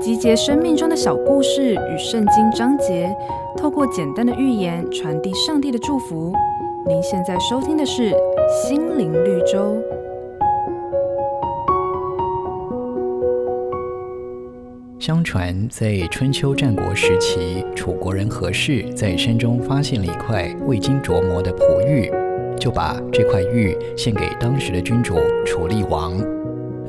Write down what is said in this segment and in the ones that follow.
集结生命中的小故事与圣经章节，透过简单的寓言传递上帝的祝福。您现在收听的是《心灵绿洲》。相传，在春秋战国时期，楚国人何氏在山中发现了一块未经琢磨的璞玉，就把这块玉献给当时的君主楚厉王。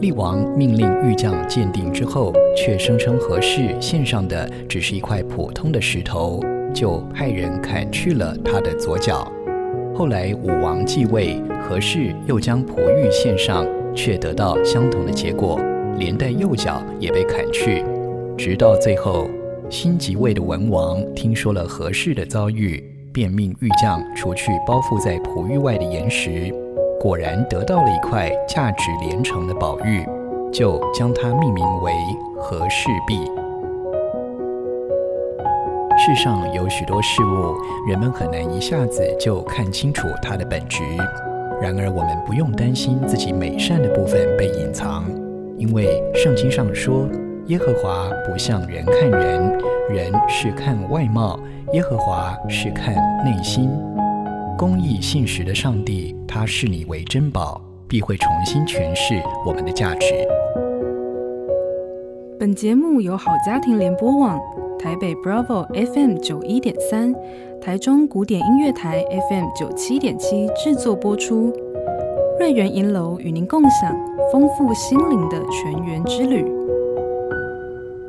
厉王命令玉匠鉴定之后，却声称阖氏献上的只是一块普通的石头，就派人砍去了他的左脚。后来武王继位，何氏又将璞玉献上，却得到相同的结果，连带右脚也被砍去。直到最后，新即位的文王听说了何氏的遭遇，便命玉匠除去包覆在璞玉外的岩石，果然得到了一块价值连城的宝玉，就将它命名为和氏璧。世上有许多事物，人们很难一下子就看清楚它的本质。然而，我们不用担心自己美善的部分被隐藏，因为圣经上说。耶和华不像人看人，人是看外貌，耶和华是看内心。公义信实的上帝，他视你为珍宝，必会重新诠释我们的价值。本节目由好家庭联播网、台北 Bravo FM 九一点三、台中古典音乐台 FM 九七点七制作播出。瑞源银楼与您共享丰富心灵的泉源之旅。